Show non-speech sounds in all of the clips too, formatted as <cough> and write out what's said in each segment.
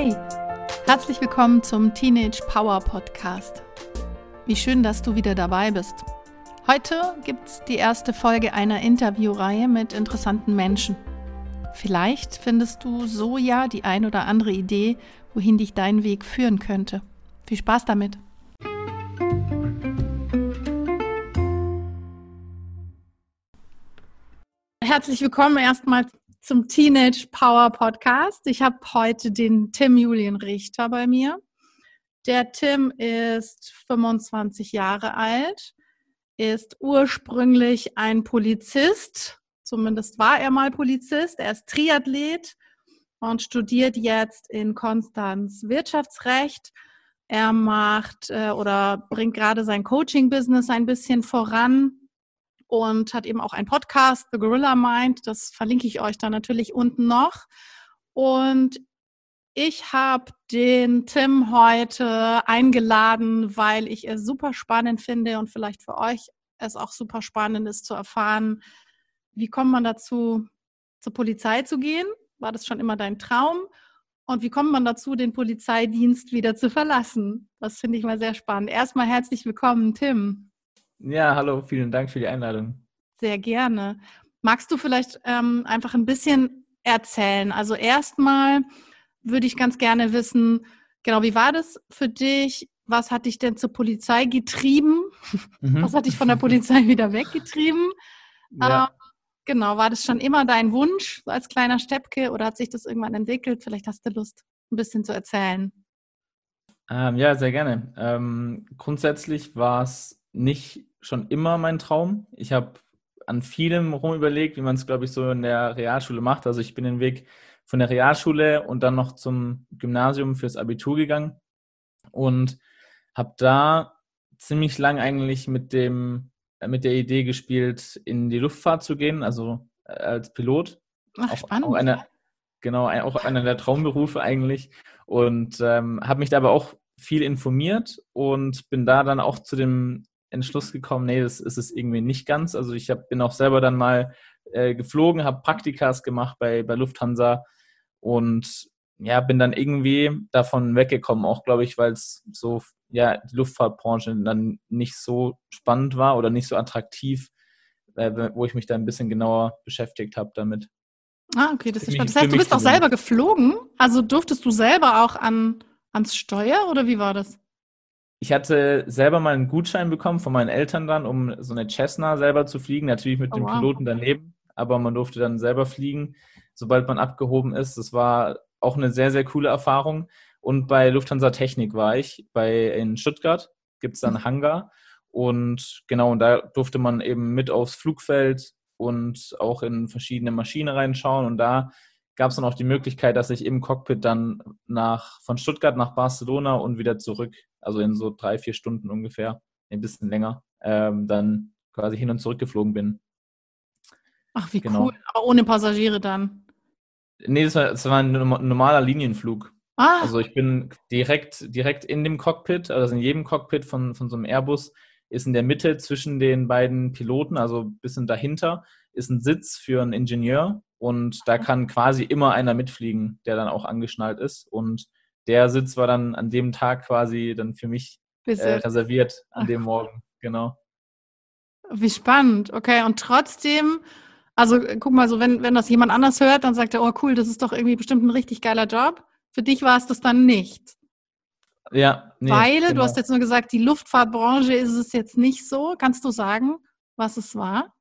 Hey, herzlich willkommen zum Teenage Power Podcast. Wie schön, dass du wieder dabei bist. Heute gibt es die erste Folge einer Interviewreihe mit interessanten Menschen. Vielleicht findest du so ja die ein oder andere Idee, wohin dich dein Weg führen könnte. Viel Spaß damit! Herzlich willkommen erstmal zum Teenage Power Podcast. Ich habe heute den Tim Julian Richter bei mir. Der Tim ist 25 Jahre alt, ist ursprünglich ein Polizist, zumindest war er mal Polizist. Er ist Triathlet und studiert jetzt in Konstanz Wirtschaftsrecht. Er macht äh, oder bringt gerade sein Coaching-Business ein bisschen voran und hat eben auch einen Podcast, The Gorilla Mind. Das verlinke ich euch dann natürlich unten noch. Und ich habe den Tim heute eingeladen, weil ich es super spannend finde und vielleicht für euch es auch super spannend ist zu erfahren, wie kommt man dazu, zur Polizei zu gehen? War das schon immer dein Traum? Und wie kommt man dazu, den Polizeidienst wieder zu verlassen? Das finde ich mal sehr spannend. Erstmal herzlich willkommen, Tim. Ja, hallo, vielen Dank für die Einladung. Sehr gerne. Magst du vielleicht ähm, einfach ein bisschen erzählen? Also erstmal würde ich ganz gerne wissen, genau, wie war das für dich? Was hat dich denn zur Polizei getrieben? Mhm. Was hat dich von der Polizei wieder weggetrieben? <laughs> Ja. Ähm, genau, war das schon immer dein Wunsch als kleiner Steppke oder hat sich das irgendwann entwickelt? Vielleicht hast du Lust, ein bisschen zu erzählen. Ähm, ja, sehr gerne. Ähm, grundsätzlich war es nicht schon immer mein Traum. Ich habe an vielem rum überlegt, wie man es, glaube ich, so in der Realschule macht. Also ich bin den Weg von der Realschule und dann noch zum Gymnasium fürs Abitur gegangen und habe da ziemlich lang eigentlich mit dem mit der Idee gespielt, in die Luftfahrt zu gehen, also äh, als Pilot. Ach, spannend. Auch eine, genau, auch einer der Traumberufe eigentlich. Und ähm, habe mich dabei auch viel informiert und bin da dann auch zu dem Entschluss gekommen, nee, das ist es irgendwie nicht ganz. Also ich hab, bin auch selber dann mal äh, geflogen, habe Praktikas gemacht bei, bei Lufthansa und ja, bin dann irgendwie davon weggekommen, auch glaube ich, weil es so, ja, die Luftfahrtbranche dann nicht so spannend war oder nicht so attraktiv, äh, wo ich mich da ein bisschen genauer beschäftigt habe damit. Ah, okay, das ist spannend. Das heißt, du bist auch selber geflogen? Also durftest du selber auch an, ans Steuer oder wie war das? Ich hatte selber mal einen Gutschein bekommen von meinen Eltern dann, um so eine Cessna selber zu fliegen, natürlich mit oh, dem wow. Piloten daneben, aber man durfte dann selber fliegen, sobald man abgehoben ist. Das war auch eine sehr, sehr coole Erfahrung. Und bei Lufthansa Technik war ich, bei in Stuttgart gibt es dann mhm. Hangar. Und genau, und da durfte man eben mit aufs Flugfeld und auch in verschiedene Maschinen reinschauen. Und da gab es dann auch die Möglichkeit, dass ich im Cockpit dann nach, von Stuttgart nach Barcelona und wieder zurück, also in so drei, vier Stunden ungefähr, ein bisschen länger, ähm, dann quasi hin und zurück geflogen bin. Ach, wie genau. cool. Aber ohne Passagiere dann? Nee, das war, das war ein normaler Linienflug. Ah. Also ich bin direkt, direkt in dem Cockpit, also in jedem Cockpit von, von so einem Airbus ist in der Mitte zwischen den beiden Piloten, also ein bisschen dahinter, ist ein Sitz für einen Ingenieur und da kann quasi immer einer mitfliegen, der dann auch angeschnallt ist. Und der Sitz war dann an dem Tag quasi dann für mich äh, reserviert, an dem Morgen, genau. Wie spannend, okay. Und trotzdem, also guck mal, so wenn, wenn das jemand anders hört, dann sagt er, oh cool, das ist doch irgendwie bestimmt ein richtig geiler Job. Für dich war es das dann nicht. Ja. Nee, Weil, genau. du hast jetzt nur gesagt, die Luftfahrtbranche ist es jetzt nicht so. Kannst du sagen, was es war?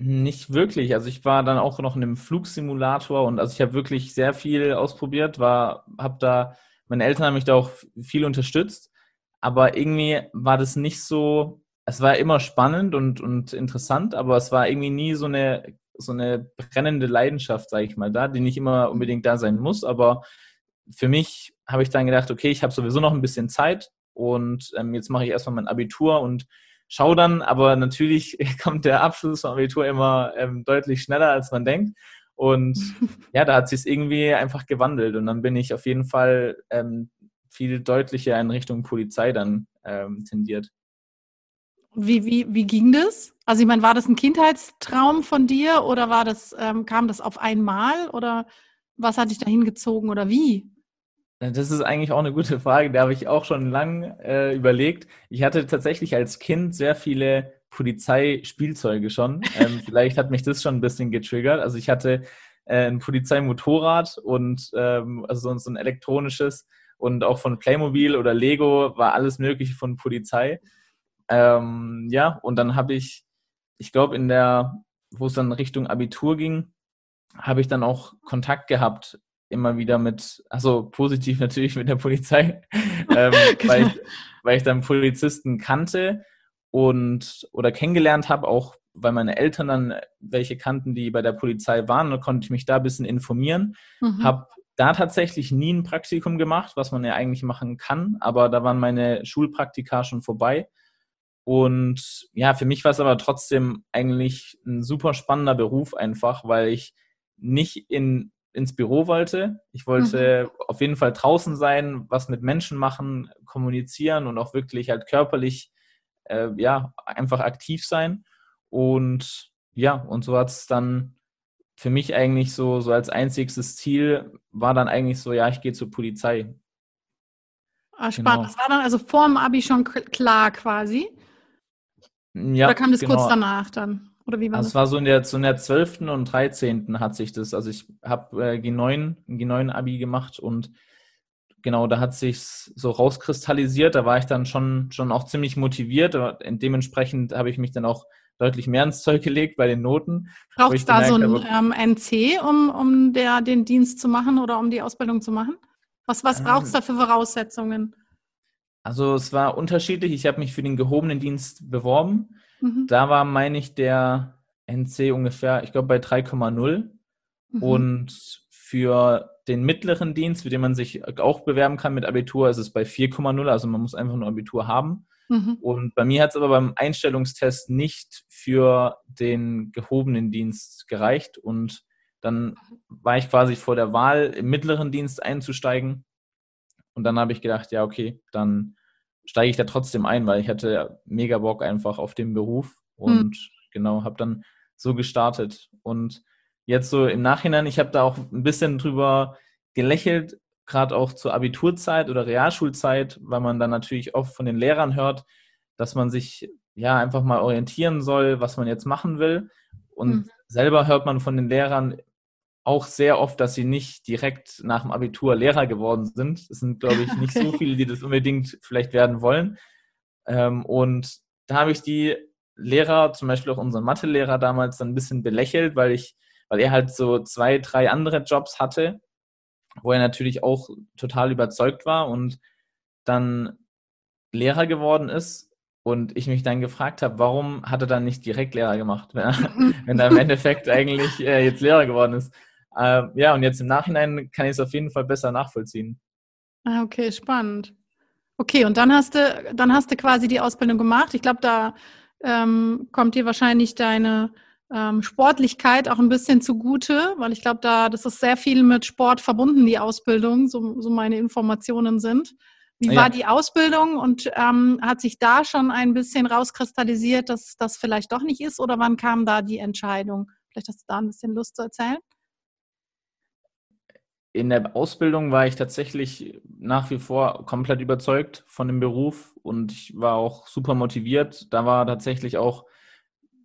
Nicht wirklich. Also ich war dann auch noch in einem Flugsimulator und also ich habe wirklich sehr viel ausprobiert, war, habe da, meine Eltern haben mich da auch viel unterstützt, aber irgendwie war das nicht so, es war immer spannend und, und interessant, aber es war irgendwie nie so eine, so eine brennende Leidenschaft, sage ich mal, da, die nicht immer unbedingt da sein muss, aber für mich habe ich dann gedacht, okay, ich habe sowieso noch ein bisschen Zeit und ähm, jetzt mache ich erstmal mein Abitur und schau dann, aber natürlich <laughs> kommt der Abschluss vom Abitur immer ähm, deutlich schneller, als man denkt. Und <laughs> ja, da hat sich es irgendwie einfach gewandelt. Und dann bin ich auf jeden Fall ähm, viel deutlicher in Richtung Polizei dann ähm, tendiert. Wie, wie, wie ging das? Also ich meine, war das ein Kindheitstraum von dir oder war das, ähm, kam das auf einmal oder was hat dich dahin gezogen oder wie? Das ist eigentlich auch eine gute Frage. Da habe ich auch schon lang äh, überlegt. Ich hatte tatsächlich als Kind sehr viele Polizeispielzeuge schon. Ähm, <laughs> vielleicht hat mich das schon ein bisschen getriggert. Also ich hatte äh, ein Polizeimotorrad und ähm, also so ein elektronisches und auch von Playmobil oder Lego war alles Mögliche von Polizei. Ähm, ja, und dann habe ich, ich glaube, in der, wo es dann Richtung Abitur ging, habe ich dann auch Kontakt gehabt, immer wieder mit, also positiv <laughs> natürlich mit der Polizei, <laughs> ähm, genau. weil, ich, weil ich dann Polizisten kannte und oder kennengelernt habe, auch weil meine Eltern dann welche kannten, die bei der Polizei waren, und konnte ich mich da ein bisschen informieren. Mhm. Habe da tatsächlich nie ein Praktikum gemacht, was man ja eigentlich machen kann, aber da waren meine Schulpraktika schon vorbei. Und ja, für mich war es aber trotzdem eigentlich ein super spannender Beruf einfach, weil ich nicht in, ins Büro wollte. Ich wollte mhm. auf jeden Fall draußen sein, was mit Menschen machen, kommunizieren und auch wirklich halt körperlich äh, ja, einfach aktiv sein. Und ja, und so hat es dann für mich eigentlich so, so als einziges Ziel war dann eigentlich so, ja, ich gehe zur Polizei. Ah, spannend. Genau. Das war dann also vor dem Abi schon klar quasi? Ja, Oder kam das genau. kurz danach dann? Oder wie war also das? Es war so in der, so in der 12. und 13. hat sich das, also ich habe äh, G9, G9-Abi gemacht und genau, da hat sich so rauskristallisiert. Da war ich dann schon, schon auch ziemlich motiviert. Dementsprechend habe ich mich dann auch deutlich mehr ins Zeug gelegt bei den Noten. Braucht es da so ein ähm, NC, um, um der, den Dienst zu machen oder um die Ausbildung zu machen? Was, was braucht es ähm, da für Voraussetzungen? Also es war unterschiedlich. Ich habe mich für den gehobenen Dienst beworben. Mhm. Da war, meine ich, der NC ungefähr, ich glaube, bei 3,0. Mhm. Und für den mittleren Dienst, für den man sich auch bewerben kann mit Abitur, ist es bei 4,0. Also man muss einfach nur Abitur haben. Mhm. Und bei mir hat es aber beim Einstellungstest nicht für den gehobenen Dienst gereicht. Und dann war ich quasi vor der Wahl, im mittleren Dienst einzusteigen. Und dann habe ich gedacht, ja, okay, dann steige ich da trotzdem ein, weil ich hatte mega Bock einfach auf den Beruf. Und mhm. genau, habe dann so gestartet. Und jetzt so im Nachhinein, ich habe da auch ein bisschen drüber gelächelt, gerade auch zur Abiturzeit oder Realschulzeit, weil man dann natürlich oft von den Lehrern hört, dass man sich ja einfach mal orientieren soll, was man jetzt machen will. Und mhm. selber hört man von den Lehrern auch sehr oft, dass sie nicht direkt nach dem Abitur Lehrer geworden sind. Es sind, glaube ich, nicht okay. so <laughs> viele, die das unbedingt vielleicht werden wollen. Ähm, und da habe ich die Lehrer, zum Beispiel auch unseren Mathelehrer damals, dann ein bisschen belächelt, weil ich, weil er halt so zwei, drei andere Jobs hatte wo er natürlich auch total überzeugt war und dann Lehrer geworden ist und ich mich dann gefragt habe, warum hat er dann nicht direkt Lehrer gemacht, wenn er, <laughs> wenn er im Endeffekt eigentlich äh, jetzt Lehrer geworden ist. Äh, ja, und jetzt im Nachhinein kann ich es auf jeden Fall besser nachvollziehen. Ah, okay, spannend. Okay, und dann hast du, dann hast du quasi die Ausbildung gemacht. Ich glaube, da ähm, kommt dir wahrscheinlich deine ähm, Sportlichkeit auch ein bisschen zugute, weil ich glaube, da das ist sehr viel mit Sport verbunden, die Ausbildung, so, so meine Informationen sind. Wie ja. war die Ausbildung und ähm, hat sich da schon ein bisschen rauskristallisiert, dass das vielleicht doch nicht ist oder wann kam da die Entscheidung? Vielleicht hast du da ein bisschen Lust zu erzählen. In der Ausbildung war ich tatsächlich nach wie vor komplett überzeugt von dem Beruf und ich war auch super motiviert. Da war tatsächlich auch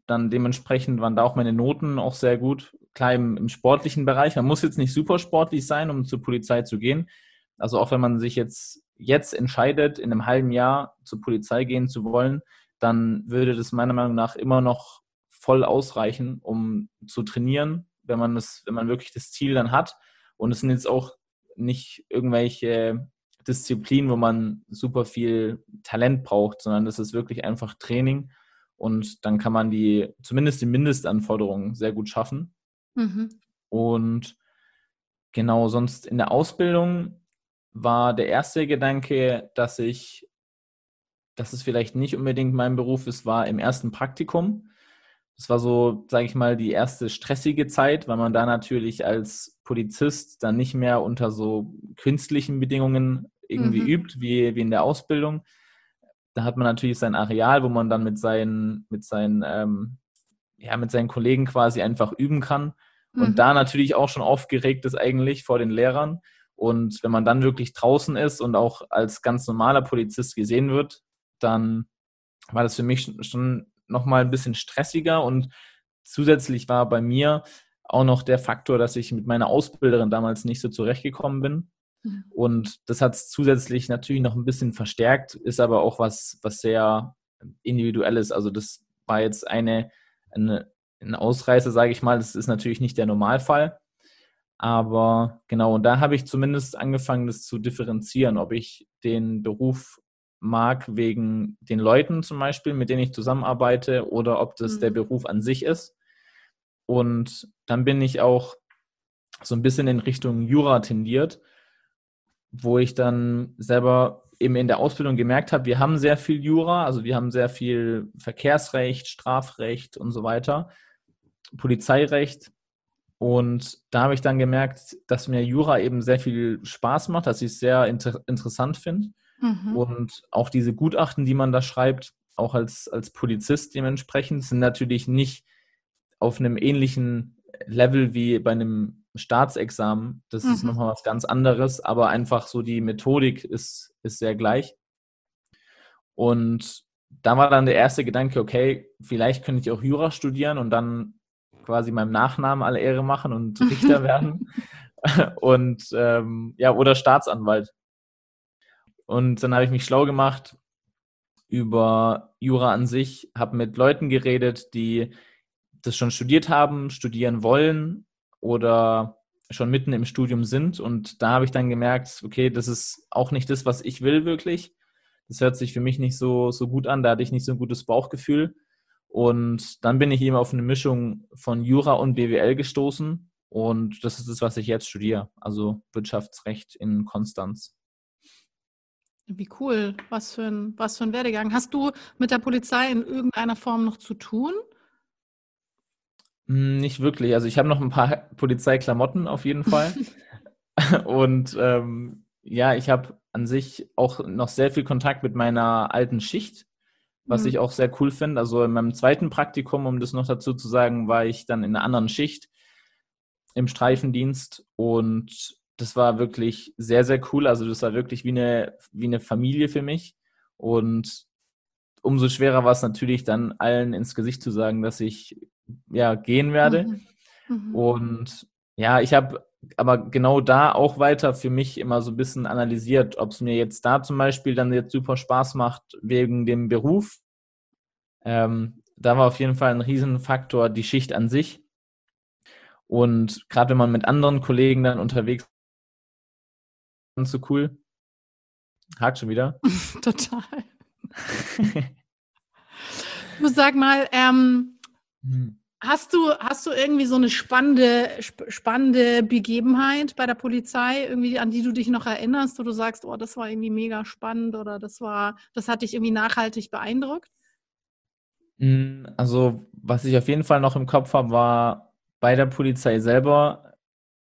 dann dementsprechend waren da auch meine Noten auch sehr gut. Klar im, im, sportlichen Bereich. Man muss jetzt nicht super sportlich sein, um zur Polizei zu gehen. Also auch wenn man sich jetzt, jetzt entscheidet, in einem halben Jahr zur Polizei gehen zu wollen, dann würde das meiner Meinung nach immer noch voll ausreichen, um zu trainieren, wenn man das, wenn man wirklich das Ziel dann hat. Und es sind jetzt auch nicht irgendwelche Disziplinen, wo man super viel Talent braucht, sondern das ist wirklich einfach Training und dann kann man die, zumindest die Mindestanforderungen sehr gut schaffen. Mhm. Und genau, sonst in der Ausbildung war der erste Gedanke, dass ich, dass es vielleicht nicht unbedingt mein Beruf ist, war im ersten Praktikum. Das war so, sage ich mal, die erste stressige Zeit, weil man da natürlich als Polizist dann nicht mehr unter so künstlichen Bedingungen irgendwie mhm. übt, wie, wie in der Ausbildung, da hat man natürlich sein Areal, wo man dann mit seinen, mit seinen, ähm, ja, mit seinen Kollegen quasi einfach üben kann. Und mhm. da natürlich auch schon aufgeregt ist eigentlich vor den Lehrern. Und wenn man dann wirklich draußen ist und auch als ganz normaler Polizist gesehen wird, dann war das für mich schon nochmal ein bisschen stressiger und zusätzlich war bei mir auch noch der Faktor, dass ich mit meiner Ausbilderin damals nicht so zurechtgekommen bin. Mhm. Und das hat es zusätzlich natürlich noch ein bisschen verstärkt, ist aber auch was, was sehr individuelles. Also das war jetzt eine, eine ein Ausreißer, sage ich mal. Das ist natürlich nicht der Normalfall. Aber genau, und da habe ich zumindest angefangen, das zu differenzieren, ob ich den Beruf mag wegen den Leuten zum Beispiel, mit denen ich zusammenarbeite, oder ob das mhm. der Beruf an sich ist. Und dann bin ich auch so ein bisschen in Richtung Jura tendiert, wo ich dann selber eben in der Ausbildung gemerkt habe, wir haben sehr viel Jura, also wir haben sehr viel Verkehrsrecht, Strafrecht und so weiter, Polizeirecht. Und da habe ich dann gemerkt, dass mir Jura eben sehr viel Spaß macht, dass ich es sehr inter interessant finde. Mhm. Und auch diese Gutachten, die man da schreibt, auch als, als Polizist dementsprechend, sind natürlich nicht auf einem ähnlichen Level wie bei einem Staatsexamen. Das mhm. ist nochmal was ganz anderes, aber einfach so die Methodik ist, ist sehr gleich. Und da war dann der erste Gedanke, okay, vielleicht könnte ich auch Jura studieren und dann quasi meinem Nachnamen alle Ehre machen und Richter <laughs> werden. und ähm, ja, oder Staatsanwalt. Und dann habe ich mich schlau gemacht über Jura an sich, habe mit Leuten geredet, die das schon studiert haben, studieren wollen oder schon mitten im Studium sind. Und da habe ich dann gemerkt, okay, das ist auch nicht das, was ich will wirklich. Das hört sich für mich nicht so, so gut an, da hatte ich nicht so ein gutes Bauchgefühl. Und dann bin ich eben auf eine Mischung von Jura und BWL gestoßen. Und das ist das, was ich jetzt studiere, also Wirtschaftsrecht in Konstanz. Wie cool. Was für, ein, was für ein Werdegang. Hast du mit der Polizei in irgendeiner Form noch zu tun? Hm, nicht wirklich. Also ich habe noch ein paar Polizeiklamotten auf jeden Fall. <laughs> Und ähm, ja, ich habe an sich auch noch sehr viel Kontakt mit meiner alten Schicht, was mhm. ich auch sehr cool finde. Also in meinem zweiten Praktikum, um das noch dazu zu sagen, war ich dann in einer anderen Schicht im Streifendienst und das war wirklich sehr, sehr cool. Also das war wirklich wie eine, wie eine Familie für mich. Und umso schwerer war es natürlich dann allen ins Gesicht zu sagen, dass ich ja gehen werde. Mhm. Mhm. Und ja, ich habe aber genau da auch weiter für mich immer so ein bisschen analysiert, ob es mir jetzt da zum Beispiel dann jetzt super Spaß macht wegen dem Beruf. Ähm, da war auf jeden Fall ein Riesenfaktor die Schicht an sich. Und gerade wenn man mit anderen Kollegen dann unterwegs ist, so cool. Hakt schon wieder. <laughs> Total. du sag mal, ähm, hm. Hast du, hast du irgendwie so eine spannende, spannende Begebenheit bei der Polizei, irgendwie, an die du dich noch erinnerst, wo du sagst, oh, das war irgendwie mega spannend oder das war, das hat dich irgendwie nachhaltig beeindruckt? Hm, also, was ich auf jeden Fall noch im Kopf habe, war bei der Polizei selber,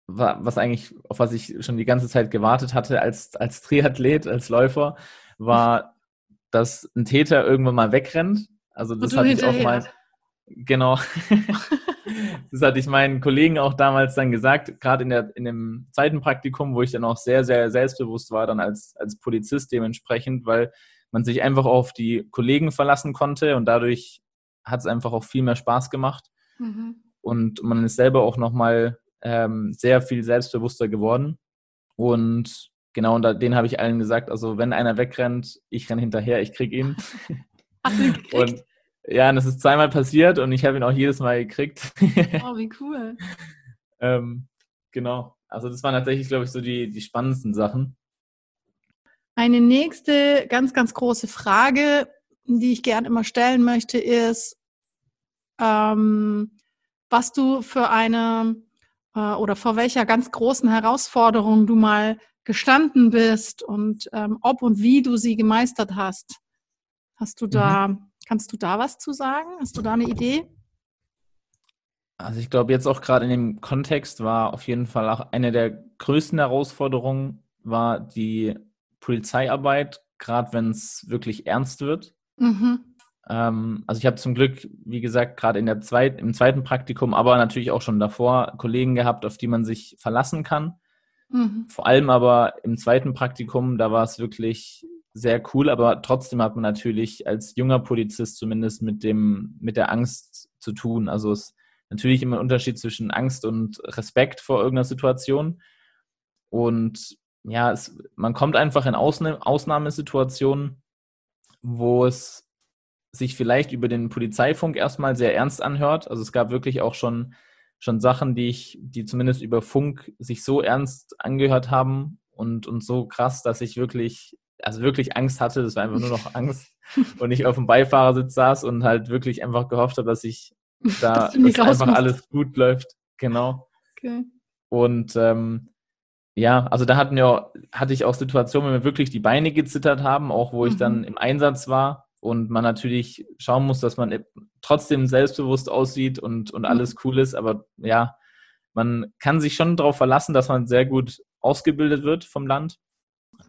was eigentlich, auf was ich schon die ganze Zeit gewartet hatte als, als Triathlet, als Läufer, war, dass ein Täter irgendwann mal wegrennt. Also das hatte ich auch mal Genau. <laughs> das hatte ich meinen Kollegen auch damals dann gesagt, gerade in, der, in dem zweiten Praktikum, wo ich dann auch sehr, sehr selbstbewusst war, dann als, als Polizist dementsprechend, weil man sich einfach auf die Kollegen verlassen konnte und dadurch hat es einfach auch viel mehr Spaß gemacht. Mhm. Und man ist selber auch nochmal ähm, sehr viel selbstbewusster geworden. Und genau, und den habe ich allen gesagt, also wenn einer wegrennt, ich renne hinterher, ich krieg ihn. <laughs> Hast du ihn gekriegt? Und ja, und das ist zweimal passiert und ich habe ihn auch jedes Mal gekriegt. <laughs> Oh, wie cool. ähm, genau. Also das waren tatsächlich, glaube ich, so die, die spannendsten Sachen. Eine nächste ganz, ganz große Frage, die ich gerne immer stellen möchte, ist, ähm, was du für eine äh, oder vor welcher ganz großen Herausforderung du mal gestanden bist und ähm, ob und wie du sie gemeistert hast. Hast du da mhm. Kannst du da was zu sagen? Hast du da eine Idee? Also ich glaube jetzt auch gerade in dem Kontext war auf jeden Fall auch eine der größten Herausforderungen war die Polizeiarbeit, gerade wenn es wirklich ernst wird. Mhm. Ähm, also ich habe zum Glück, wie gesagt, gerade in der zweit, im zweiten Praktikum, aber natürlich auch schon davor Kollegen gehabt, auf die man sich verlassen kann. Mhm. Vor allem aber im zweiten Praktikum, da war es wirklich sehr cool, aber trotzdem hat man natürlich als junger Polizist zumindest mit dem, mit der Angst zu tun. Also es ist natürlich immer ein Unterschied zwischen Angst und Respekt vor irgendeiner Situation. Und ja, es, man kommt einfach in Ausna Ausnahmesituationen, wo es sich vielleicht über den Polizeifunk erstmal sehr ernst anhört. Also es gab wirklich auch schon, schon Sachen, die ich, die zumindest über Funk sich so ernst angehört haben und, und so krass, dass ich wirklich, also wirklich Angst hatte. Das war einfach nur noch <laughs> Angst. und ich auf dem Beifahrersitz saß und halt wirklich einfach gehofft habe, dass ich <laughs> da dass dass einfach alles gut läuft. Genau. Okay. Und ähm, ja, also da hatten wir, hatte ich auch Situationen, wenn wir wirklich die Beine gezittert haben, auch wo mhm. ich dann mhm. im Einsatz war und man natürlich schauen muss, dass man trotzdem selbstbewusst aussieht und, und mhm. alles cool ist. Aber ja, man kann sich schon darauf verlassen, dass man sehr gut ausgebildet wird vom Land.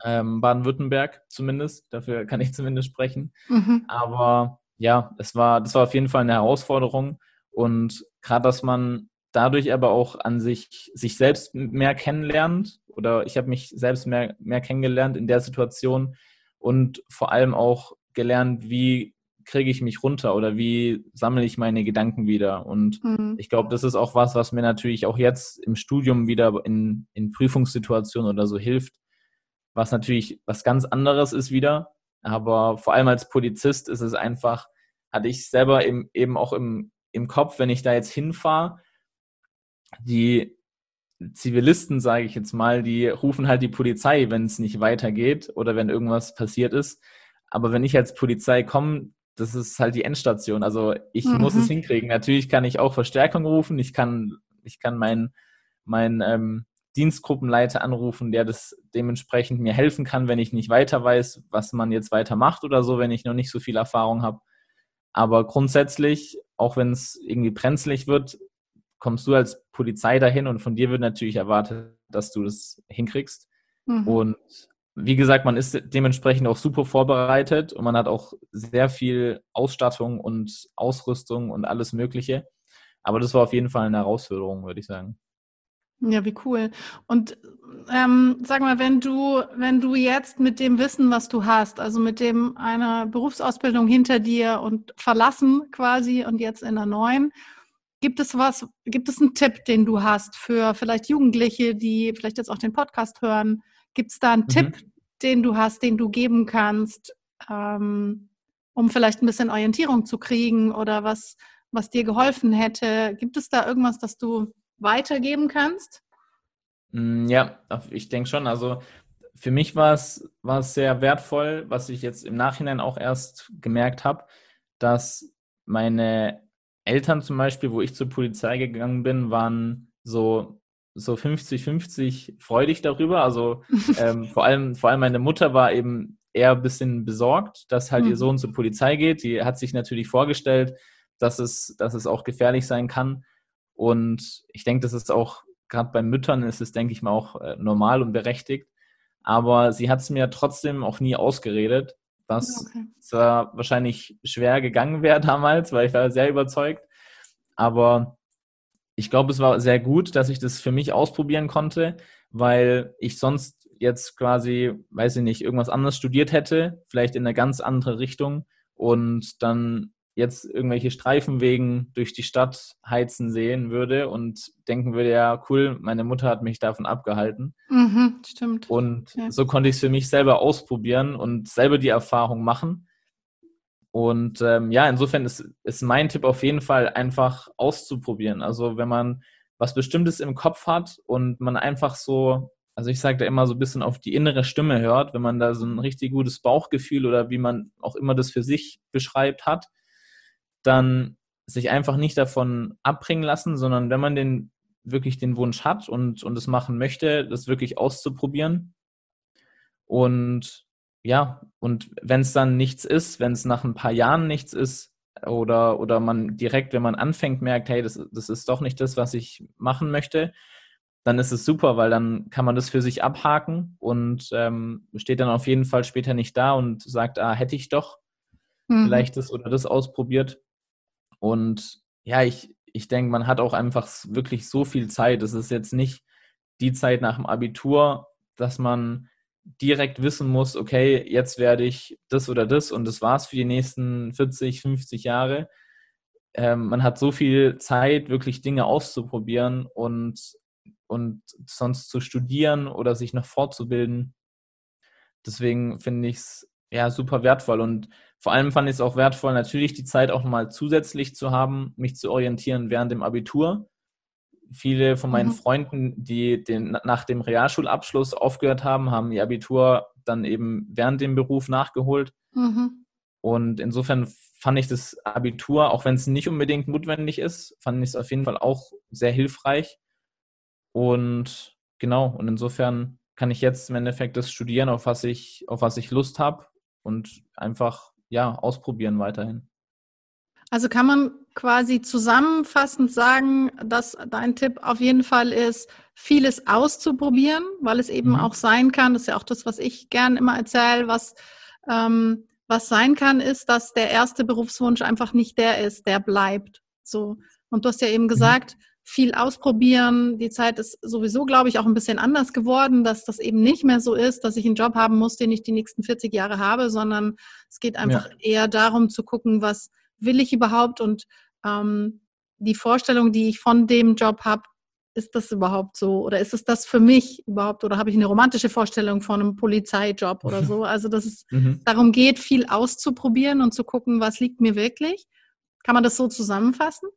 Ähm, Baden-Württemberg zumindest, dafür kann ich <laughs> zumindest sprechen. Mhm. Aber ja, es war, das war auf jeden Fall eine Herausforderung. Und gerade, dass man dadurch aber auch an sich, sich selbst mehr kennenlernt oder ich habe mich selbst mehr, mehr kennengelernt in der Situation und vor allem auch gelernt, wie kriege ich mich runter oder wie sammle ich meine Gedanken wieder. Und mhm. ich glaube, das ist auch was, was mir natürlich auch jetzt im Studium wieder in, in Prüfungssituationen oder so hilft, was natürlich was ganz anderes ist wieder. Aber vor allem als Polizist ist es einfach, hatte ich selber eben, eben auch im, im Kopf, wenn ich da jetzt hinfahre, die Zivilisten, sage ich jetzt mal, die rufen halt die Polizei, wenn es nicht weitergeht oder wenn irgendwas passiert ist. Aber wenn ich als Polizei komme, das ist halt die Endstation. Also ich mhm. muss es hinkriegen. Natürlich kann ich auch Verstärkung rufen. Ich kann, ich kann meinen mein, ähm, Dienstgruppenleiter anrufen, der das dementsprechend mir helfen kann, wenn ich nicht weiter weiß, was man jetzt weiter macht oder so, wenn ich noch nicht so viel Erfahrung habe. Aber grundsätzlich, auch wenn es irgendwie brenzlig wird, kommst du als Polizei dahin und von dir wird natürlich erwartet, dass du das hinkriegst. Mhm. Und wie gesagt, man ist dementsprechend auch super vorbereitet und man hat auch sehr viel Ausstattung und Ausrüstung und alles Mögliche. Aber das war auf jeden Fall eine Herausforderung, würde ich sagen. Ja, wie cool. Und ähm, sag mal, wenn du, wenn du jetzt mit dem Wissen, was du hast, also mit dem einer Berufsausbildung hinter dir und verlassen quasi und jetzt in der neuen, Gibt es was, gibt es einen Tipp, den du hast für vielleicht Jugendliche, die vielleicht jetzt auch den Podcast hören? Gibt es da einen mhm. Tipp, den du hast, den du geben kannst, ähm, um vielleicht ein bisschen Orientierung zu kriegen oder was, was dir geholfen hätte? Gibt es da irgendwas, das du weitergeben kannst? Mm, ja, ich denke schon. Also für mich war es, war es sehr wertvoll, was ich jetzt im Nachhinein auch erst gemerkt habe, dass meine Eltern zum Beispiel, wo ich zur Polizei gegangen bin, waren so so 50-50 freudig darüber. Also ähm, vor, allem, vor allem meine Mutter war eben eher ein bisschen besorgt, dass halt mhm. ihr Sohn zur Polizei geht. Die hat sich natürlich vorgestellt, dass es, dass es auch gefährlich sein kann. Und ich denke, das ist auch, gerade bei Müttern ist es, denke ich mal, auch äh, normal und berechtigt. Aber sie hat es mir trotzdem auch nie ausgeredet was okay. zwar wahrscheinlich schwer gegangen wäre damals, weil ich war sehr überzeugt. Aber ich glaube, es war sehr gut, dass ich das für mich ausprobieren konnte, weil ich sonst jetzt quasi, weiß ich nicht, irgendwas anderes studiert hätte, vielleicht in eine ganz andere Richtung und dann jetzt irgendwelche Streifenwegen durch die Stadt heizen sehen würde und denken würde, ja, cool, meine Mutter hat mich davon abgehalten. Mhm, stimmt. Und ja. so konnte ich es für mich selber ausprobieren und selber die Erfahrung machen. Und ähm, ja, insofern ist, ist mein Tipp auf jeden Fall einfach auszuprobieren. Also wenn man was Bestimmtes im Kopf hat und man einfach so, also ich sage da immer so ein bisschen auf die innere Stimme hört, wenn man da so ein richtig gutes Bauchgefühl oder wie man auch immer das für sich beschreibt hat, dann sich einfach nicht davon abbringen lassen, sondern wenn man den wirklich den Wunsch hat und, und es machen möchte, das wirklich auszuprobieren. Und ja, und wenn es dann nichts ist, wenn es nach ein paar Jahren nichts ist, oder, oder man direkt, wenn man anfängt, merkt, hey, das, das ist doch nicht das, was ich machen möchte, dann ist es super, weil dann kann man das für sich abhaken und ähm, steht dann auf jeden Fall später nicht da und sagt, ah, hätte ich doch mhm. vielleicht das oder das ausprobiert. Und ja, ich, ich denke, man hat auch einfach wirklich so viel Zeit. Es ist jetzt nicht die Zeit nach dem Abitur, dass man direkt wissen muss, okay, jetzt werde ich das oder das und das war's für die nächsten 40, 50 Jahre. Ähm, man hat so viel Zeit, wirklich Dinge auszuprobieren und, und sonst zu studieren oder sich noch fortzubilden. Deswegen finde ich es ja super wertvoll und vor allem fand ich es auch wertvoll, natürlich die Zeit auch mal zusätzlich zu haben, mich zu orientieren während dem Abitur Viele von meinen mhm. Freunden, die den, nach dem Realschulabschluss aufgehört haben, haben ihr Abitur dann eben während dem Beruf nachgeholt. Mhm. Und insofern fand ich das Abitur, auch wenn es nicht unbedingt notwendig ist, fand ich es auf jeden Fall auch sehr hilfreich. Und genau, und insofern kann ich jetzt im Endeffekt das studieren, auf was ich, auf was ich Lust habe und einfach ja ausprobieren weiterhin. Also kann man quasi zusammenfassend sagen, dass dein Tipp auf jeden Fall ist, vieles auszuprobieren, weil es eben mhm. auch sein kann, das ist ja auch das, was ich gern immer erzähle, was, ähm, was sein kann, ist, dass der erste Berufswunsch einfach nicht der ist, der bleibt. So. Und du hast ja eben mhm. gesagt, mhm. viel ausprobieren. Die Zeit ist sowieso, glaube ich, auch ein bisschen anders geworden, dass das eben nicht mehr so ist, dass ich einen Job haben muss, den ich die nächsten 40 Jahre habe, sondern es geht einfach ja. eher darum zu gucken, was will ich überhaupt und ähm, die Vorstellung, die ich von dem Job habe, ist das überhaupt so? Oder ist es das für mich überhaupt? Oder habe ich eine romantische Vorstellung von einem Polizeijob oder so? <laughs> Also, dass es mhm. darum geht, viel auszuprobieren und zu gucken, was liegt mir wirklich. Kann man das so zusammenfassen?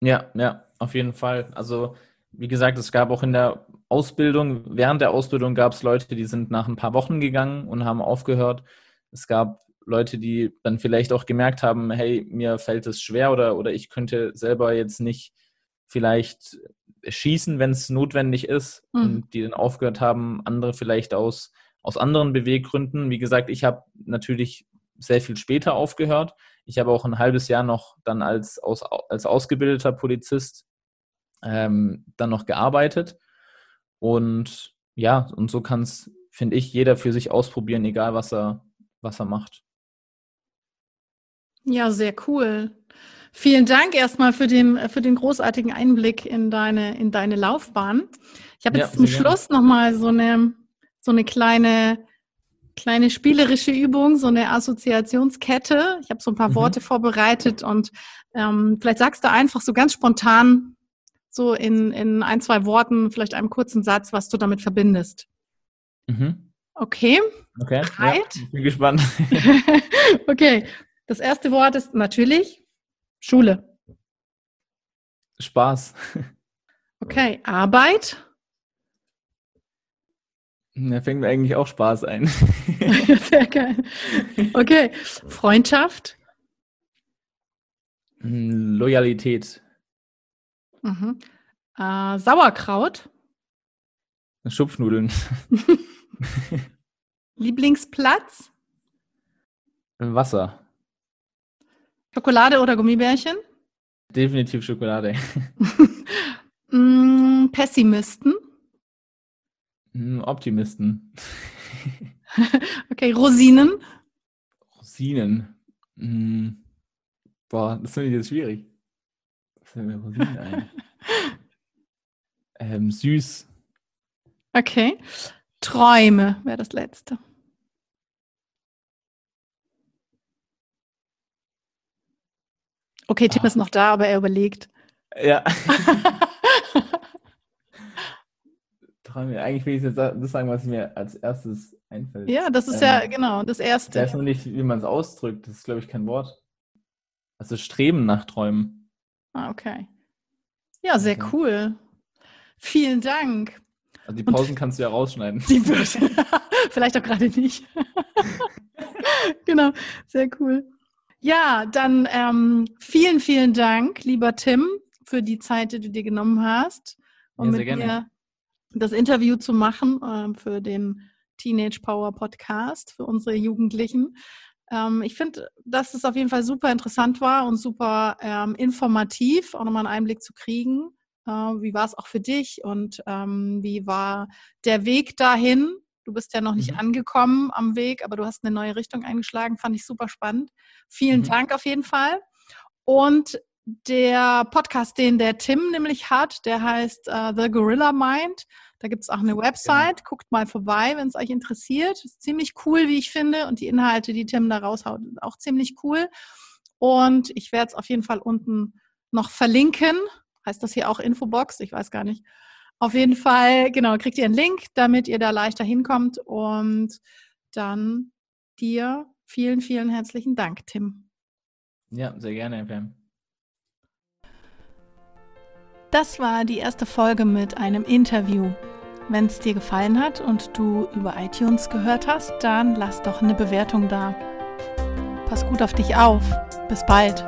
Ja, ja, auf jeden Fall. Also, wie gesagt, es gab auch in der Ausbildung, während der Ausbildung gab es Leute, die sind nach ein paar Wochen gegangen und haben aufgehört. Es gab Leute, die dann vielleicht auch gemerkt haben, hey, mir fällt es schwer oder, oder ich könnte selber jetzt nicht vielleicht schießen, wenn es notwendig ist mhm. und die dann aufgehört haben, andere vielleicht aus, aus anderen Beweggründen. Wie gesagt, ich habe natürlich sehr viel später aufgehört. Ich habe auch ein halbes Jahr noch dann als, aus, als ausgebildeter Polizist ähm, dann noch gearbeitet. Und ja, und so kann es, finde ich, jeder für sich ausprobieren, egal was er, was er macht. Ja, sehr cool. Vielen Dank erstmal für den, für den großartigen Einblick in deine, in deine Laufbahn. Ich habe jetzt ja, zum Schluss nochmal so eine, so eine kleine, kleine spielerische Übung, so eine Assoziationskette. Ich habe so ein paar mhm. Worte vorbereitet und ähm, vielleicht sagst du einfach so ganz spontan, so in, in ein, zwei Worten, vielleicht einem kurzen Satz, was du damit verbindest. Mhm. Okay. Okay. Bereit? Ja, bin gespannt. <laughs> okay. Das erste Wort ist natürlich Schule. Spaß. Okay, Arbeit. Da fängt mir eigentlich auch Spaß ein. <laughs> Sehr geil. Okay, Freundschaft. Loyalität. Mhm. Äh, Sauerkraut. Schupfnudeln. <laughs> <laughs> Lieblingsplatz. Wasser. Schokolade oder Gummibärchen? Definitiv Schokolade. <laughs> mm, Pessimisten? Mm, Optimisten. <laughs> okay, Rosinen? Rosinen. Mm, boah, das finde ich jetzt schwierig. Was fällt mir Rosinen ein? <laughs> ähm, süß. Okay. Träume wäre das letzte. Okay, Tim ah. ist noch da, aber er überlegt. Ja. <laughs> Eigentlich will ich jetzt das sagen, was mir als erstes einfällt. Ja, das ist ähm, ja genau das Erste. Ich weiß noch nicht, wie man es ausdrückt. Das ist, glaube ich, kein Wort. Also Streben nach Träumen. Ah, okay. Ja, sehr okay. cool. Vielen Dank. Also die Pausen Und kannst du ja rausschneiden. <laughs> Die. <laughs> Vielleicht auch gerade nicht. genau, sehr cool. Ja, dann ähm, vielen, vielen Dank, lieber Tim, für die Zeit, die du dir genommen hast, um ja, mit gerne. mir das Interview zu machen äh, für den Teenage Power Podcast für unsere Jugendlichen. Ähm, ich finde, dass es auf jeden Fall super interessant war und super ähm, informativ, auch nochmal einen Einblick zu kriegen. Äh, wie war es auch für dich und ähm, wie war der Weg dahin? Du bist ja noch nicht mhm. angekommen am Weg, aber du hast eine neue Richtung eingeschlagen. Fand ich super spannend. Vielen mhm. Dank auf jeden Fall. Und der Podcast, den der Tim nämlich hat, der heißt uh, The Gorilla Mind. Da gibt es auch eine Website. Genau. Guckt mal vorbei, wenn es euch interessiert. Ist ziemlich cool, wie ich finde. Und die Inhalte, die Tim da raushaut, sind auch ziemlich cool. Und ich werde es auf jeden Fall unten noch verlinken. Heißt das hier auch Infobox? Ich weiß gar nicht. Auf jeden Fall, genau, kriegt ihr einen Link, damit ihr da leichter hinkommt. Und dann dir vielen, vielen herzlichen Dank, Tim. Ja, sehr gerne, FM. Das war die erste Folge mit einem Interview. Wenn es dir gefallen hat und du über iTunes gehört hast, dann lass doch eine Bewertung da. Pass gut auf dich auf. Bis bald.